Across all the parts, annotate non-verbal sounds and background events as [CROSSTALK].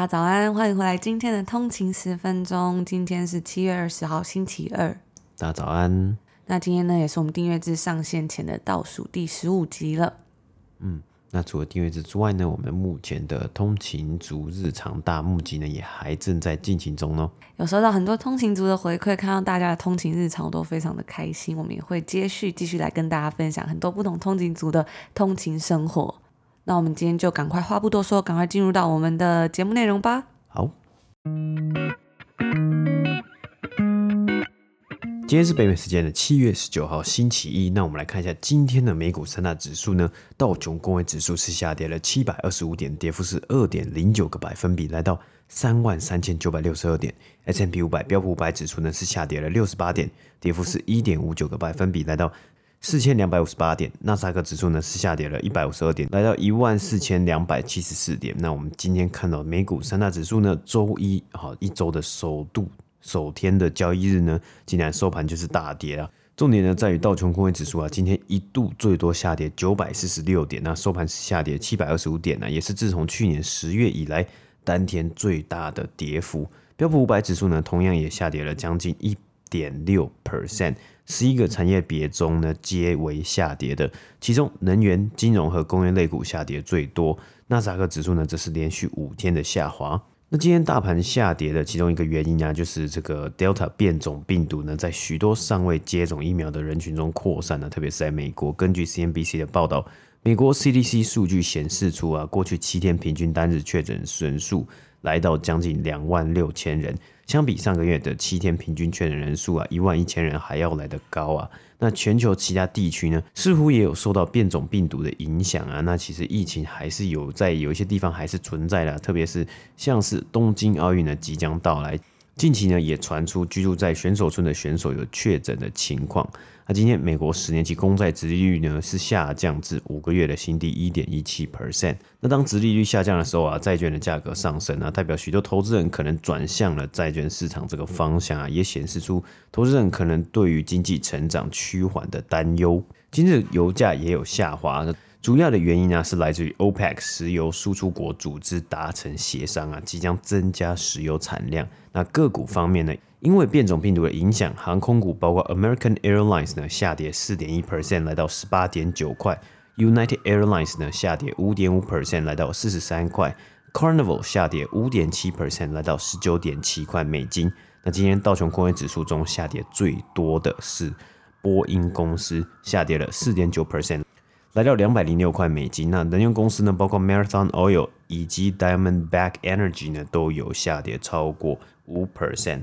家早安，欢迎回来今天的通勤十分钟。今天是七月二十号，星期二。大家早安。那今天呢，也是我们订阅制上线前的倒数第十五集了。嗯，那除了订阅制之外呢，我们目前的通勤族日常大募集呢，也还正在进行中哦。有收到很多通勤族的回馈，看到大家的通勤日常都非常的开心。我们也会接续继续来跟大家分享很多不同通勤族的通勤生活。那我们今天就赶快话不多说，赶快进入到我们的节目内容吧。好，今天是北美时间的七月十九号星期一。那我们来看一下今天的美股三大指数呢。道琼工业指数是下跌了七百二十五点，跌幅是二点零九个百分比，来到三万三千九百六十二点。S&P 五百标普五百指数呢是下跌了六十八点，跌幅是一点五九个百分比，来到。四千两百五十八点，纳斯达克指数呢是下跌了一百五十二点，来到一万四千两百七十四点。那我们今天看到美股三大指数呢，周一哈一周的首度首天的交易日呢，竟然收盘就是大跌了。重点呢在于道琼工业指数啊，今天一度最多下跌九百四十六点，那收盘是下跌七百二十五点呢，也是自从去年十月以来单天最大的跌幅。标普五百指数呢，同样也下跌了将近一点六 percent。十一个产业别中呢，皆为下跌的，其中能源、金融和工业类股下跌最多。纳斯达克指数呢，则是连续五天的下滑。那今天大盘下跌的其中一个原因啊，就是这个 Delta 变种病毒呢，在许多尚未接种疫苗的人群中扩散了，特别是在美国。根据 CNBC 的报道，美国 CDC 数据显示出啊，过去七天平均单日确诊人数来到将近两万六千人。相比上个月的七天平均确诊人数啊，一万一千人还要来得高啊。那全球其他地区呢，似乎也有受到变种病毒的影响啊。那其实疫情还是有在有一些地方还是存在的，特别是像是东京奥运呢即将到来。近期呢，也传出居住在选手村的选手有确诊的情况。那今天美国十年期公债殖利率呢是下降至五个月的新低一点一七 percent。那当殖利率下降的时候啊，债券的价格上升啊，代表许多投资人可能转向了债券市场这个方向啊，也显示出投资人可能对于经济成长趋缓的担忧。今日油价也有下滑。主要的原因呢，是来自于 OPEC 石油输出国组织达成协商啊，即将增加石油产量。那个股方面呢，因为变种病毒的影响，航空股包括 American Airlines 呢下跌四点一 percent，来到十八点九块；United Airlines 呢下跌五点五 percent，来到四十三块；Carnival 下跌五点七 percent，来到十九点七块美金。那今天道琼工业指数中下跌最多的是波音公司，下跌了四点九 percent。来到两百零六块美金。那能源公司呢，包括 Marathon Oil 以及 Diamondback Energy 呢，都有下跌超过五 percent。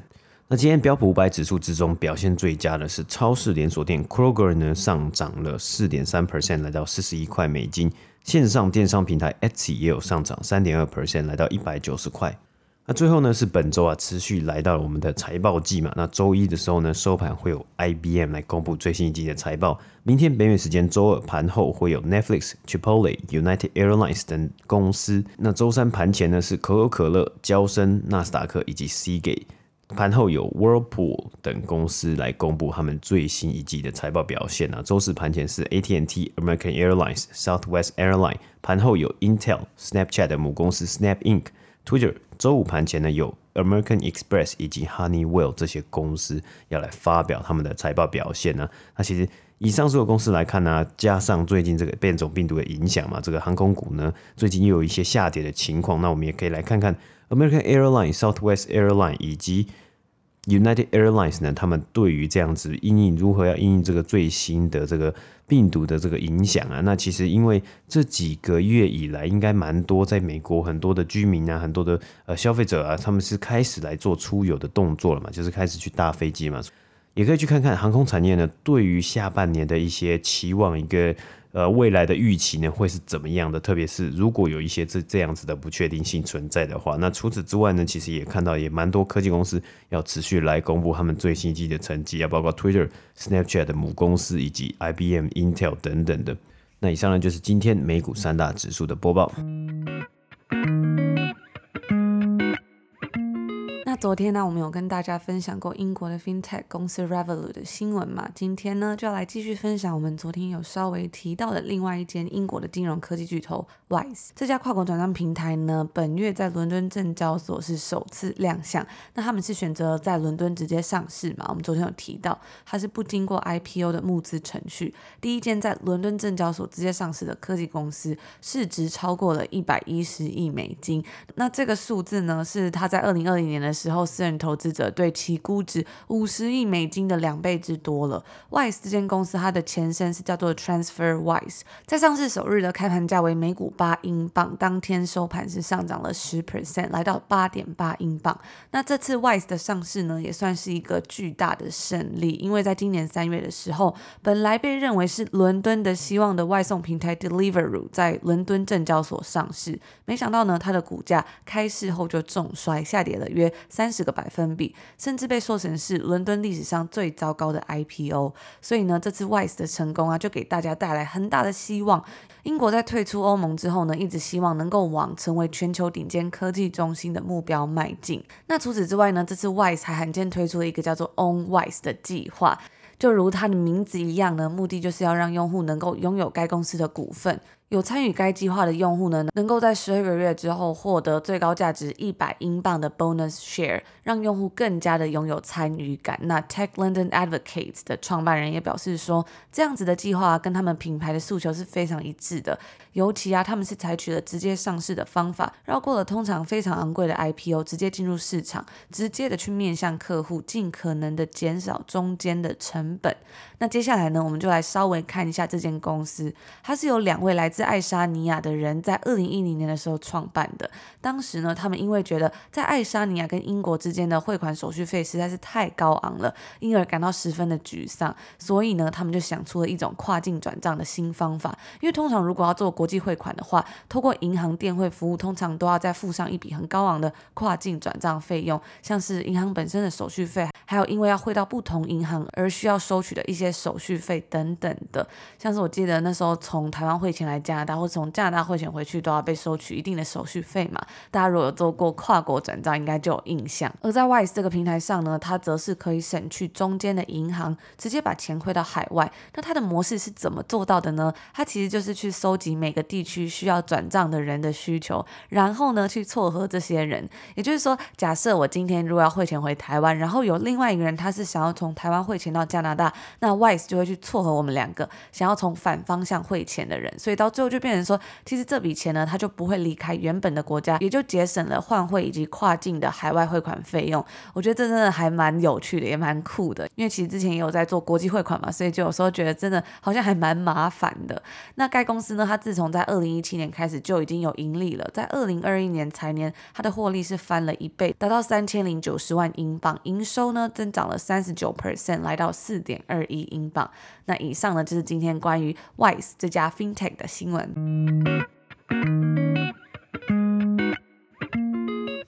那今天标普五百指数之中表现最佳的是超市连锁店 Kroger 呢，上涨了四点三 percent，来到四十一块美金。线上电商平台 Etsy 也有上涨三点二 percent，来到一百九十块。那最后呢，是本周啊，持续来到了我们的财报季嘛。那周一的时候呢，收盘会有 IBM 来公布最新一季的财报。明天北美时间周二盘后会有 Netflix、Chipotle、United Airlines 等公司。那周三盘前呢，是可口可乐、娇生、纳斯达克以及 Cgate，。盘后有 Whirlpool 等公司来公布他们最新一季的财报表现啊。周四盘前是 AT&T、American Airlines、Southwest Airline。盘后有 Intel、Snapchat 的母公司 Snap Inc。Twitter 周五盘前呢，有 American Express 以及 Honeywell 这些公司要来发表他们的财报表现呢。那其实以上所有公司来看呢，加上最近这个变种病毒的影响嘛，这个航空股呢最近又有一些下跌的情况。那我们也可以来看看 American Airlines、Southwest Airlines 以及 United Airlines 呢，他们对于这样子因应如何要因应这个最新的这个病毒的这个影响啊？那其实因为这几个月以来，应该蛮多在美国很多的居民啊，很多的呃消费者啊，他们是开始来做出游的动作了嘛，就是开始去搭飞机嘛。也可以去看看航空产业呢，对于下半年的一些期望，一个呃未来的预期呢，会是怎么样的？特别是如果有一些这这样子的不确定性存在的话，那除此之外呢，其实也看到也蛮多科技公司要持续来公布他们最新季的成绩啊，包括 Twitter、Snapchat 的母公司以及 IBM、Intel 等等的。那以上呢，就是今天美股三大指数的播报。昨天呢，我们有跟大家分享过英国的 FinTech 公司 Revolut 的新闻嘛？今天呢，就要来继续分享我们昨天有稍微提到的另外一间英国的金融科技巨头 Wise 这家跨国转账平台呢，本月在伦敦证交所是首次亮相。那他们是选择在伦敦直接上市嘛？我们昨天有提到，它是不经过 IPO 的募资程序，第一间在伦敦证交所直接上市的科技公司，市值超过了一百一十亿美金。那这个数字呢，是它在二零二零年的时候。之后，私人投资者对其估值五十亿美金的两倍之多了。Wise 这间公司，它的前身是叫做 TransferWise，在上市首日的开盘价为每股八英镑，当天收盘是上涨了十 percent，来到八点八英镑。那这次 Wise 的上市呢，也算是一个巨大的胜利，因为在今年三月的时候，本来被认为是伦敦的希望的外送平台 Deliveroo 在伦敦证交所上市，没想到呢，它的股价开市后就重摔，下跌了约。三十个百分比，甚至被说成是伦敦历史上最糟糕的 IPO。所以呢，这次 Wise 的成功啊，就给大家带来很大的希望。英国在退出欧盟之后呢，一直希望能够往成为全球顶尖科技中心的目标迈进。那除此之外呢，这次 Wise 还罕见推出了一个叫做 Own Wise 的计划，就如它的名字一样呢，目的就是要让用户能够拥有该公司的股份。有参与该计划的用户呢，能够在十二个月之后获得最高价值一百英镑的 bonus share，让用户更加的拥有参与感。那 Tech London Advocates 的创办人也表示说，这样子的计划跟他们品牌的诉求是非常一致的。尤其啊，他们是采取了直接上市的方法，绕过了通常非常昂贵的 IPO，直接进入市场，直接的去面向客户，尽可能的减少中间的成本。那接下来呢，我们就来稍微看一下这间公司，它是由两位来自是爱沙尼亚的人在二零一零年的时候创办的。当时呢，他们因为觉得在爱沙尼亚跟英国之间的汇款手续费实在是太高昂了，因而感到十分的沮丧。所以呢，他们就想出了一种跨境转账的新方法。因为通常如果要做国际汇款的话，透过银行电汇服务，通常都要再付上一笔很高昂的跨境转账费用，像是银行本身的手续费，还有因为要汇到不同银行而需要收取的一些手续费等等的。像是我记得那时候从台湾汇钱来。加拿大或从加拿大汇钱回去都要被收取一定的手续费嘛？大家如果有做过跨国转账，应该就有印象。而在 Wise 这个平台上呢，它则是可以省去中间的银行，直接把钱汇到海外。那它的模式是怎么做到的呢？它其实就是去搜集每个地区需要转账的人的需求，然后呢去撮合这些人。也就是说，假设我今天如果要汇钱回台湾，然后有另外一个人他是想要从台湾汇钱到加拿大，那 Wise 就会去撮合我们两个想要从反方向汇钱的人，所以到。最后就变成说，其实这笔钱呢，它就不会离开原本的国家，也就节省了换汇以及跨境的海外汇款费用。我觉得这真的还蛮有趣的，也蛮酷的。因为其实之前也有在做国际汇款嘛，所以就有时候觉得真的好像还蛮麻烦的。那该公司呢，它自从在二零一七年开始就已经有盈利了，在二零二一年财年，它的获利是翻了一倍，达到三千零九十万英镑，营收呢增长了三十九 percent，来到四点二亿英镑。那以上呢，就是今天关于 Wise 这家 FinTech 的新闻。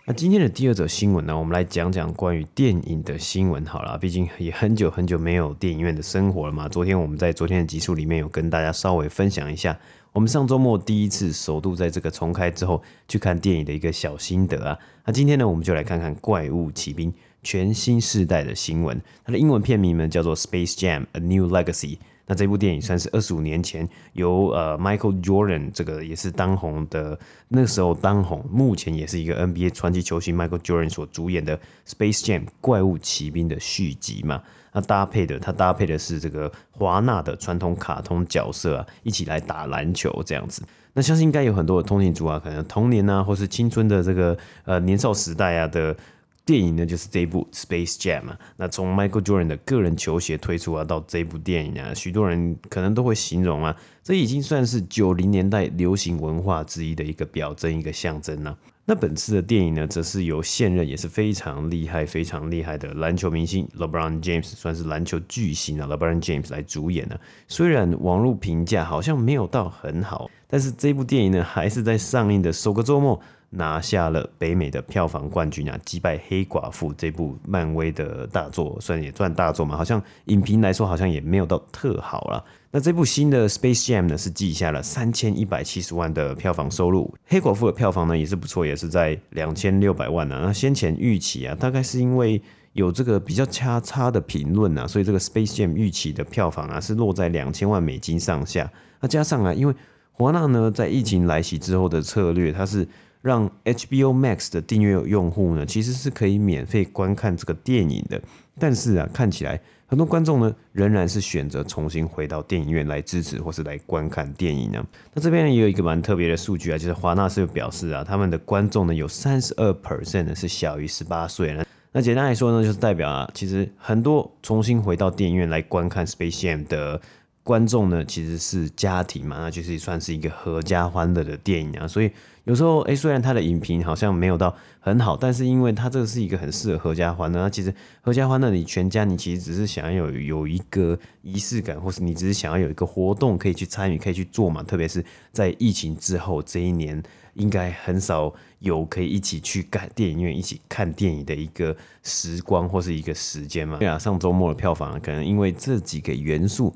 那今天的第二则新闻呢，我们来讲讲关于电影的新闻。好了，毕竟也很久很久没有电影院的生活了嘛。昨天我们在昨天的集数里面有跟大家稍微分享一下，我们上周末第一次首度在这个重开之后去看电影的一个小心得啊。那今天呢，我们就来看看《怪物骑兵》全新世代的新闻。它的英文片名呢叫做《Space Jam: A New Legacy》。那这部电影算是二十五年前由呃 Michael Jordan 这个也是当红的，那时候当红，目前也是一个 NBA 传奇球星 Michael Jordan 所主演的 Space Jam 怪物骑兵的续集嘛。那搭配的，它搭配的是这个华纳的传统卡通角色啊，一起来打篮球这样子。那相信应该有很多的通勤族啊，可能童年啊，或是青春的这个呃年少时代啊的。电影呢，就是这部《Space Jam》啊。那从 Michael Jordan 的个人球鞋推出啊，到这部电影啊，许多人可能都会形容啊，这已经算是九零年代流行文化之一的一个表征、一个象征了。那本次的电影呢，则是由现任也是非常厉害、非常厉害的篮球明星 LeBron James，算是篮球巨星啊，LeBron James 来主演呢。虽然网络评价好像没有到很好，但是这部电影呢，还是在上映的首个周末拿下了北美的票房冠军啊，击败黑寡妇这部漫威的大作，算也算大作嘛。好像影评来说，好像也没有到特好啦。那这部新的 Space Jam 呢，是记下了三千一百七十万的票房收入。黑寡妇的票房呢也是不错，也是在两千六百万啊。那先前预期啊，大概是因为有这个比较差差的评论啊，所以这个 Space Jam 预期的票房啊是落在两千万美金上下。那加上啊，因为华纳呢在疫情来袭之后的策略，它是让 HBO Max 的订阅用户呢其实是可以免费观看这个电影的，但是啊看起来。很多观众呢，仍然是选择重新回到电影院来支持或是来观看电影呢。那这边呢也有一个蛮特别的数据啊，就是华纳是表示啊，他们的观众呢有三十二 percent 呢是小于十八岁呢。那简单来说呢，就是代表啊，其实很多重新回到电影院来观看 Space Jam 的观众呢，其实是家庭嘛，那就是算是一个合家欢乐的电影啊，所以。有时候，哎，虽然它的影评好像没有到很好，但是因为它这个是一个很适合合家欢乐。那其实合家欢乐，你全家你其实只是想要有有一个仪式感，或是你只是想要有一个活动可以去参与、可以去做嘛。特别是在疫情之后这一年，应该很少有可以一起去看电影院、一起看电影的一个时光或是一个时间嘛。对啊，上周末的票房可能因为这几个元素。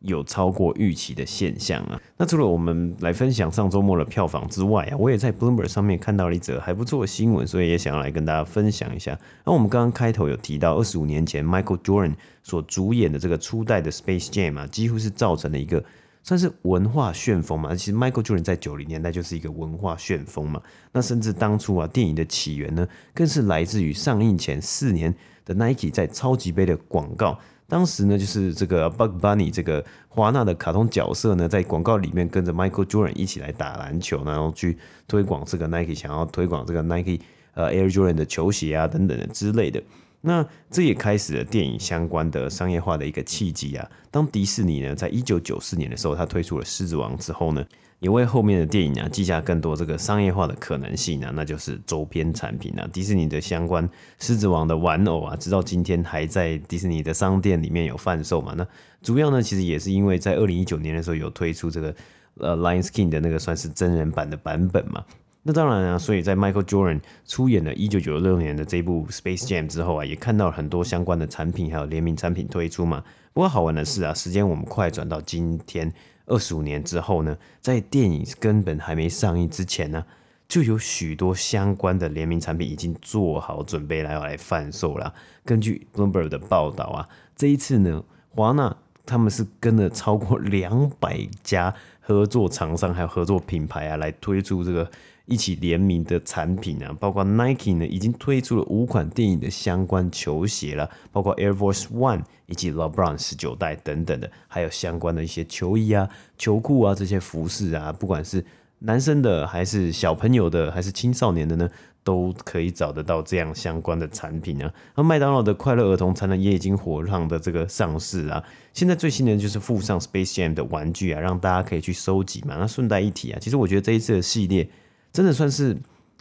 有超过预期的现象啊！那除了我们来分享上周末的票房之外啊，我也在 Bloomberg 上面看到了一则还不错的新闻，所以也想要来跟大家分享一下。那我们刚刚开头有提到，二十五年前 Michael Jordan 所主演的这个初代的 Space Jam 啊，几乎是造成了一个算是文化旋风嘛。其实 Michael Jordan 在九零年代就是一个文化旋风嘛。那甚至当初啊，电影的起源呢，更是来自于上映前四年的 Nike 在超级杯的广告。当时呢，就是这个 Bug Bunny 这个华纳的卡通角色呢，在广告里面跟着 Michael Jordan 一起来打篮球，然后去推广这个 Nike，想要推广这个 Nike 呃 Air Jordan 的球鞋啊等等的之类的。那这也开始了电影相关的商业化的一个契机啊。当迪士尼呢，在一九九四年的时候，它推出了《狮子王》之后呢，也为后面的电影啊记下更多这个商业化的可能性啊，那就是周边产品啊，迪士尼的相关狮子王的玩偶啊，直到今天还在迪士尼的商店里面有贩售嘛。那主要呢，其实也是因为在二零一九年的时候有推出这个呃 Lion King 的那个算是真人版的版本嘛。那当然啊，所以在 Michael Jordan 出演了一九九六年的这部 Space Jam 之后啊，也看到了很多相关的产品还有联名产品推出嘛。不过好玩的是啊，时间我们快转到今天。二十五年之后呢，在电影根本还没上映之前呢，就有许多相关的联名产品已经做好准备来要来贩售了。根据 Bloomberg 的报道啊，这一次呢，华纳他们是跟了超过两百家合作厂商还有合作品牌啊，来推出这个。一起联名的产品啊，包括 Nike 呢，已经推出了五款电影的相关球鞋了，包括 Air Force One 以及 LeBron 十九代等等的，还有相关的一些球衣啊、球裤啊这些服饰啊，不管是男生的还是小朋友的还是青少年的呢，都可以找得到这样相关的产品啊。那麦当劳的快乐儿童餐呢，也已经火烫的这个上市啊。现在最新的就是附上 Space Jam 的玩具啊，让大家可以去收集嘛。那顺带一提啊，其实我觉得这一次的系列。真的算是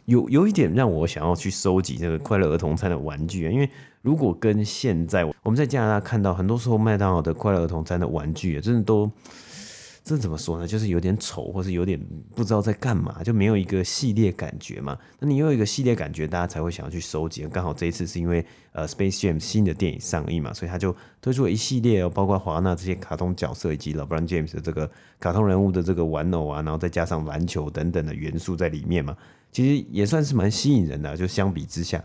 有有一点让我想要去收集这个快乐儿童餐的玩具啊，因为如果跟现在我们在加拿大看到，很多时候麦当劳的快乐儿童餐的玩具啊，真的都。这怎么说呢？就是有点丑，或是有点不知道在干嘛，就没有一个系列感觉嘛。那你有一个系列感觉，大家才会想要去收集。刚好这一次是因为呃 Space Jam 新的电影上映嘛，所以他就推出了一系列哦，包括华纳这些卡通角色以及 LeBron James 的这个卡通人物的这个玩偶啊，然后再加上篮球等等的元素在里面嘛，其实也算是蛮吸引人的。就相比之下，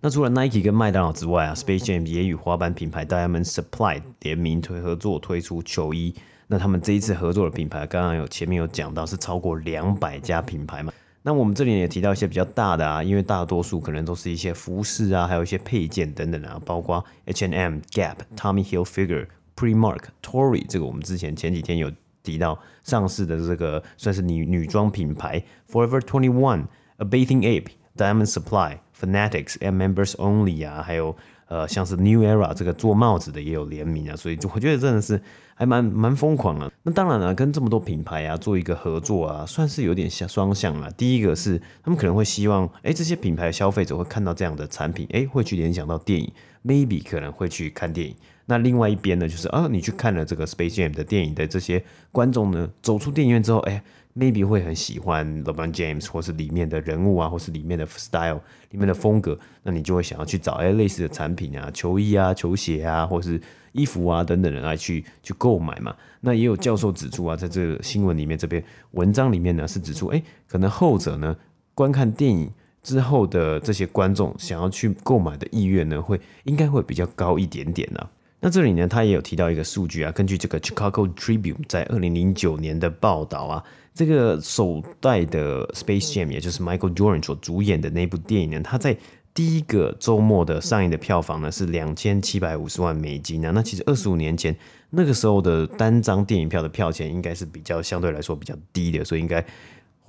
那除了 Nike 跟麦当劳之外啊，Space Jam 也与滑板品牌 Diamond Supply 联名推合作推出球衣。那他们这一次合作的品牌，刚刚有前面有讲到是超过两百家品牌嘛？那我们这里也提到一些比较大的啊，因为大多数可能都是一些服饰啊，还有一些配件等等啊，包括 H and M、Gap、Tommy Hilfiger、Primark、Tory，这个我们之前前几天有提到上市的这个算是女女装品牌 Forever Twenty One、A Bathing Ape、Diamond Supply、Fanatics and Members Only 啊，还有。呃，像是 New Era 这个做帽子的也有联名啊，所以我觉得真的是还蛮蛮疯狂的。那当然了，跟这么多品牌啊做一个合作啊，算是有点像双向了。第一个是他们可能会希望，哎，这些品牌的消费者会看到这样的产品，哎，会去联想到电影，maybe 可能会去看电影。那另外一边呢，就是啊，你去看了这个 Space Jam 的电影的这些观众呢，走出电影院之后，哎。maybe 会很喜欢 LeBron James 或是里面的人物啊，或是里面的 style 里面的风格，那你就会想要去找哎类似的产品啊，球衣啊、球鞋啊，或是衣服啊等等的来去去购买嘛。那也有教授指出啊，在这个新闻里面这篇文章里面呢是指出，哎，可能后者呢观看电影之后的这些观众想要去购买的意愿呢会应该会比较高一点点呢、啊。那这里呢他也有提到一个数据啊，根据这个 Chicago Tribune 在二零零九年的报道啊。这个首代的 Space Jam，也就是 Michael Jordan 所主演的那部电影呢，它在第一个周末的上映的票房呢是两千七百五十万美金啊。那其实二十五年前那个时候的单张电影票的票钱应该是比较相对来说比较低的，所以应该。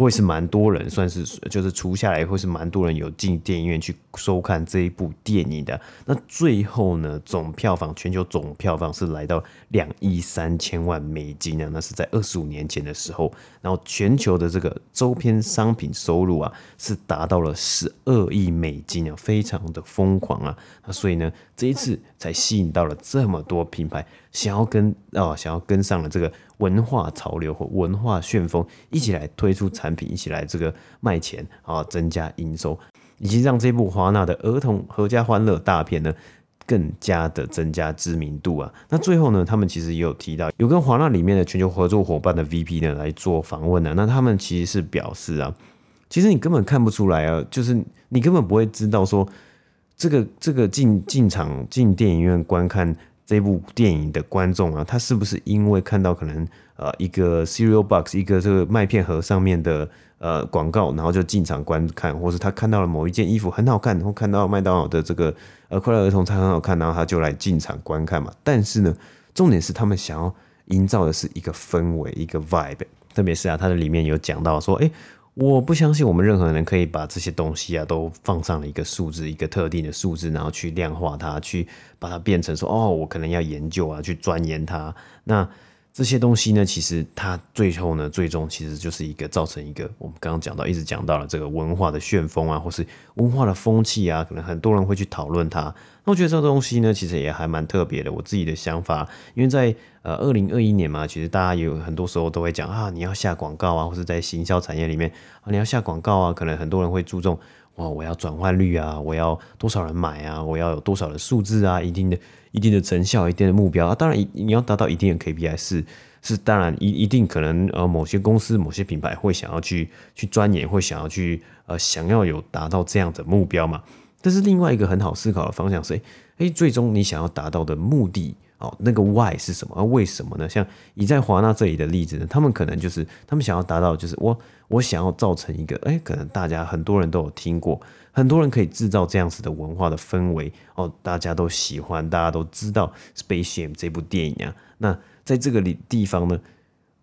会是蛮多人，算是就是除下来会是蛮多人有进电影院去收看这一部电影的。那最后呢，总票房全球总票房是来到两亿三千万美金啊，那是在二十五年前的时候。然后全球的这个周边商品收入啊，是达到了十二亿美金啊，非常的疯狂啊。那所以呢，这一次才吸引到了这么多品牌想要跟啊、哦，想要跟上了这个。文化潮流或文化旋风，一起来推出产品，一起来这个卖钱啊，增加营收，以及让这部华纳的儿童合家欢乐大片呢，更加的增加知名度啊。那最后呢，他们其实也有提到，有跟华纳里面的全球合作伙伴的 VP 呢来做访问呢。那他们其实是表示啊，其实你根本看不出来啊，就是你根本不会知道说，这个这个进进场进电影院观看。这部电影的观众啊，他是不是因为看到可能呃一个 cereal box 一个这个麦片盒上面的呃广告，然后就进场观看，或是他看到了某一件衣服很好看，然后看到麦当劳的这个呃快乐儿童餐很好看，然后他就来进场观看嘛？但是呢，重点是他们想要营造的是一个氛围，一个 vibe，特别是啊，它的里面有讲到说，哎。我不相信我们任何人可以把这些东西啊都放上了一个数字，一个特定的数字，然后去量化它，去把它变成说，哦，我可能要研究啊，去钻研它。那这些东西呢，其实它最后呢，最终其实就是一个造成一个我们刚刚讲到，一直讲到了这个文化的旋风啊，或是文化的风气啊，可能很多人会去讨论它。那我觉得这个东西呢，其实也还蛮特别的。我自己的想法，因为在呃二零二一年嘛，其实大家有很多时候都会讲啊，你要下广告啊，或是在行销产业里面啊，你要下广告啊，可能很多人会注重哦，我要转换率啊，我要多少人买啊，我要有多少的数字啊，一定的。一定的成效，一定的目标啊，当然，你要达到一定的 KPI 是是当然一一定可能呃某些公司某些品牌会想要去去钻研，会想要去呃想要有达到这样的目标嘛。但是另外一个很好思考的方向是，诶、最终你想要达到的目的哦，那个 Why 是什么？啊，为什么呢？像以在华纳这里的例子呢，他们可能就是他们想要达到就是我我想要造成一个哎、可能大家很多人都有听过。很多人可以制造这样子的文化的氛围哦，大家都喜欢，大家都知道《Space Jam》这部电影啊。那在这个里地方呢，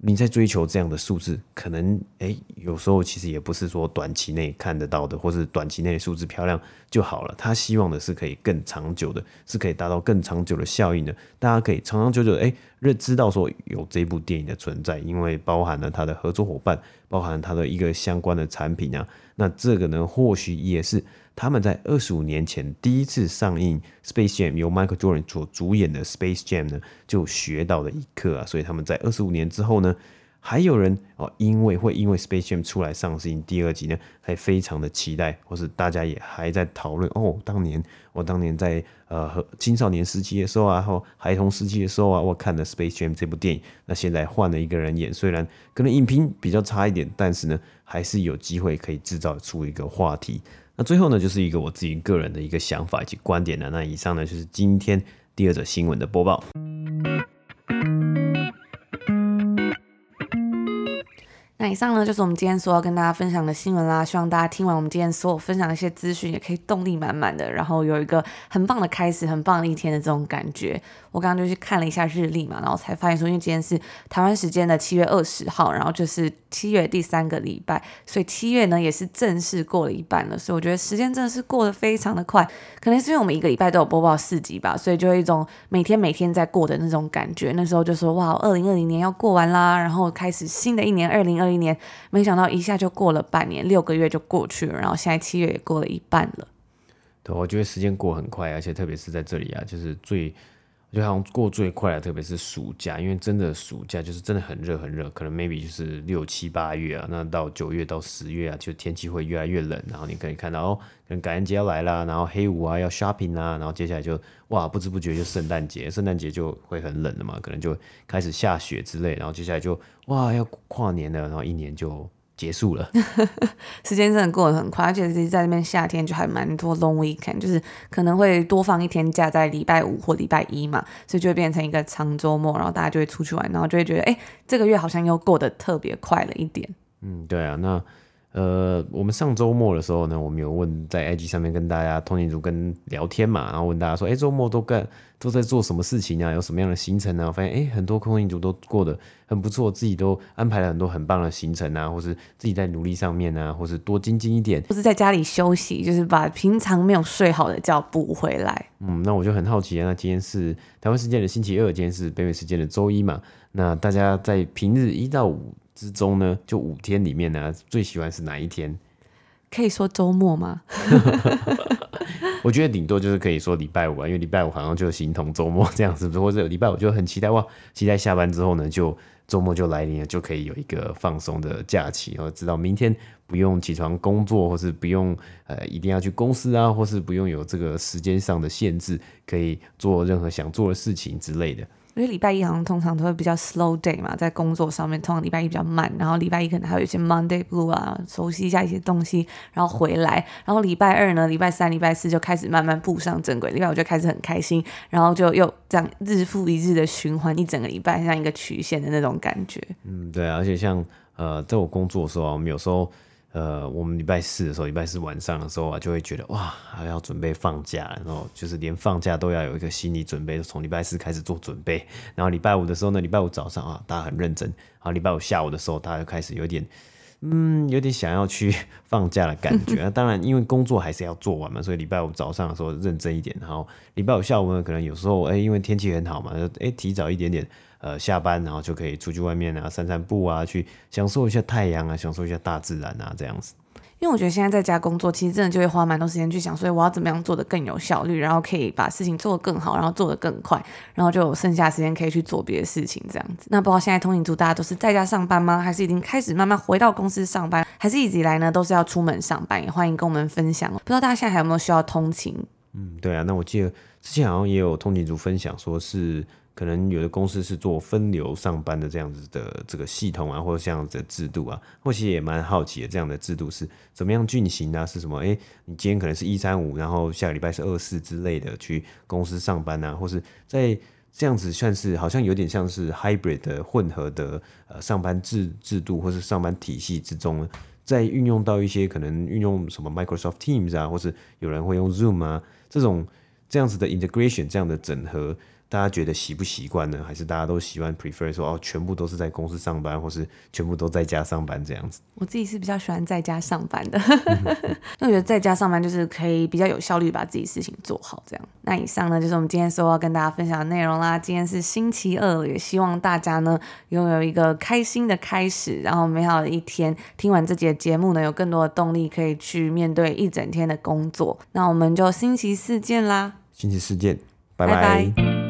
你在追求这样的数字，可能诶，有时候其实也不是说短期内看得到的，或是短期内数字漂亮就好了。他希望的是可以更长久的，是可以达到更长久的效应的。大家可以长长久久诶，认知道说有这部电影的存在，因为包含了他的合作伙伴，包含他的一个相关的产品啊。那这个呢，或许也是他们在二十五年前第一次上映《Space Jam》由 Michael Jordan 所主演的《Space Jam》呢，就学到了一课啊。所以他们在二十五年之后呢，还有人哦，因为会因为《Space Jam》出来上映第二集呢，还非常的期待，或是大家也还在讨论哦，当年我当年在呃青少年时期的时候啊，或孩童时期的时候啊，我看了《Space Jam》这部电影，那现在换了一个人演，虽然可能影评比较差一点，但是呢，还是有机会可以制造出一个话题。那最后呢，就是一个我自己个人的一个想法以及观点了。那以上呢，就是今天第二则新闻的播报。那以上呢，就是我们今天所要跟大家分享的新闻啦。希望大家听完我们今天所有分享的一些资讯，也可以动力满满的，然后有一个很棒的开始，很棒的一天的这种感觉。我刚刚就去看了一下日历嘛，然后才发现说，因为今天是台湾时间的七月二十号，然后就是七月第三个礼拜，所以七月呢也是正式过了一半了。所以我觉得时间真的是过得非常的快，可能是因为我们一个礼拜都有播报四集吧，所以就有一种每天每天在过的那种感觉。那时候就说哇，二零二零年要过完啦，然后开始新的一年二零二一年，没想到一下就过了半年，六个月就过去了，然后现在七月也过了一半了。对，我觉得时间过很快，而且特别是在这里啊，就是最。就好像过最快的，特别是暑假，因为真的暑假就是真的很热很热，可能 maybe 就是六七八月啊，那到九月到十月啊，就天气会越来越冷，然后你可以看到哦，可能感恩节要来啦，然后黑五啊要 shopping 啊，然后接下来就哇不知不觉就圣诞节，圣诞节就会很冷了嘛，可能就开始下雪之类，然后接下来就哇要跨年了，然后一年就。结束了，[LAUGHS] 时间真的过得很快，而且在那边夏天就还蛮多 long weekend，就是可能会多放一天假在礼拜五或礼拜一嘛，所以就会变成一个长周末，然后大家就会出去玩，然后就会觉得，哎，这个月好像又过得特别快了一点。嗯，对啊，那。呃，我们上周末的时候呢，我们有问在 IG 上面跟大家通勤族跟聊天嘛，然后问大家说，哎，周末都干都在做什么事情啊？有什么样的行程啊？我发现哎，很多通勤族都过得很不错，自己都安排了很多很棒的行程啊，或是自己在努力上面啊，或是多精进一点，或是在家里休息，就是把平常没有睡好的觉补回来。嗯，那我就很好奇啊，那今天是台湾时间的星期二，今天是北美时间的周一嘛？那大家在平日一到五之中呢，就五天里面呢，最喜欢是哪一天？可以说周末吗？[LAUGHS] 我觉得顶多就是可以说礼拜五啊，因为礼拜五好像就形同周末这样，是不是？或者礼拜五就很期待哇，期待下班之后呢，就周末就来临了，就可以有一个放松的假期，然后知道明天不用起床工作，或是不用呃一定要去公司啊，或是不用有这个时间上的限制，可以做任何想做的事情之类的。因为礼拜一好像通常都会比较 slow day 嘛，在工作上面，通常礼拜一比较慢，然后礼拜一可能还有一些 Monday Blue 啊，熟悉一下一些东西，然后回来，然后礼拜二呢，礼拜三、礼拜四就开始慢慢步上正轨，礼拜五就开始很开心，然后就又这样日复一日的循环一整个礼拜，像一个曲线的那种感觉。嗯，对啊，而且像呃，在我工作的时候，我们有时候。呃，我们礼拜四的时候，礼拜四晚上的时候啊，就会觉得哇，还要准备放假，然后就是连放假都要有一个心理准备，从礼拜四开始做准备。然后礼拜五的时候呢，礼拜五早上啊，大家很认真；然后礼拜五下午的时候，大家就开始有点，嗯，有点想要去 [LAUGHS] 放假的感觉。那当然，因为工作还是要做完嘛，所以礼拜五早上的时候认真一点。然后礼拜五下午呢，可能有时候哎，因为天气很好嘛，就哎提早一点点。呃，下班然后就可以出去外面啊，散散步啊，去享受一下太阳啊，享受一下大自然啊，这样子。因为我觉得现在在家工作，其实真的就会花蛮多时间去想，所以我要怎么样做得更有效率，然后可以把事情做得更好，然后做得更快，然后就有剩下时间可以去做别的事情，这样子。那不知道现在通勤族大家都是在家上班吗？还是已经开始慢慢回到公司上班？还是一直以来呢都是要出门上班？也欢迎跟我们分享。不知道大家现在还有没有需要通勤？嗯，对啊，那我记得之前好像也有通勤族分享说是。可能有的公司是做分流上班的这样子的这个系统啊，或者这样子的制度啊，或许也蛮好奇的，这样的制度是怎么样进行啊？是什么？哎，你今天可能是一三五，然后下个礼拜是二四之类的去公司上班啊，或是在这样子算是好像有点像是 hybrid 的混合的呃上班制制度，或是上班体系之中，再运用到一些可能运用什么 Microsoft Teams 啊，或是有人会用 Zoom 啊这种这样子的 integration，这样的整合。大家觉得习不习惯呢？还是大家都喜欢 prefer 说哦，全部都是在公司上班，或是全部都在家上班这样子？我自己是比较喜欢在家上班的，[LAUGHS] 因为我觉得在家上班就是可以比较有效率把自己事情做好。这样，那以上呢就是我们今天所要跟大家分享的内容啦。今天是星期二，也希望大家呢拥有一个开心的开始，然后美好的一天。听完这节节目呢，有更多的动力可以去面对一整天的工作。那我们就星期四见啦！星期四见，拜拜。拜拜。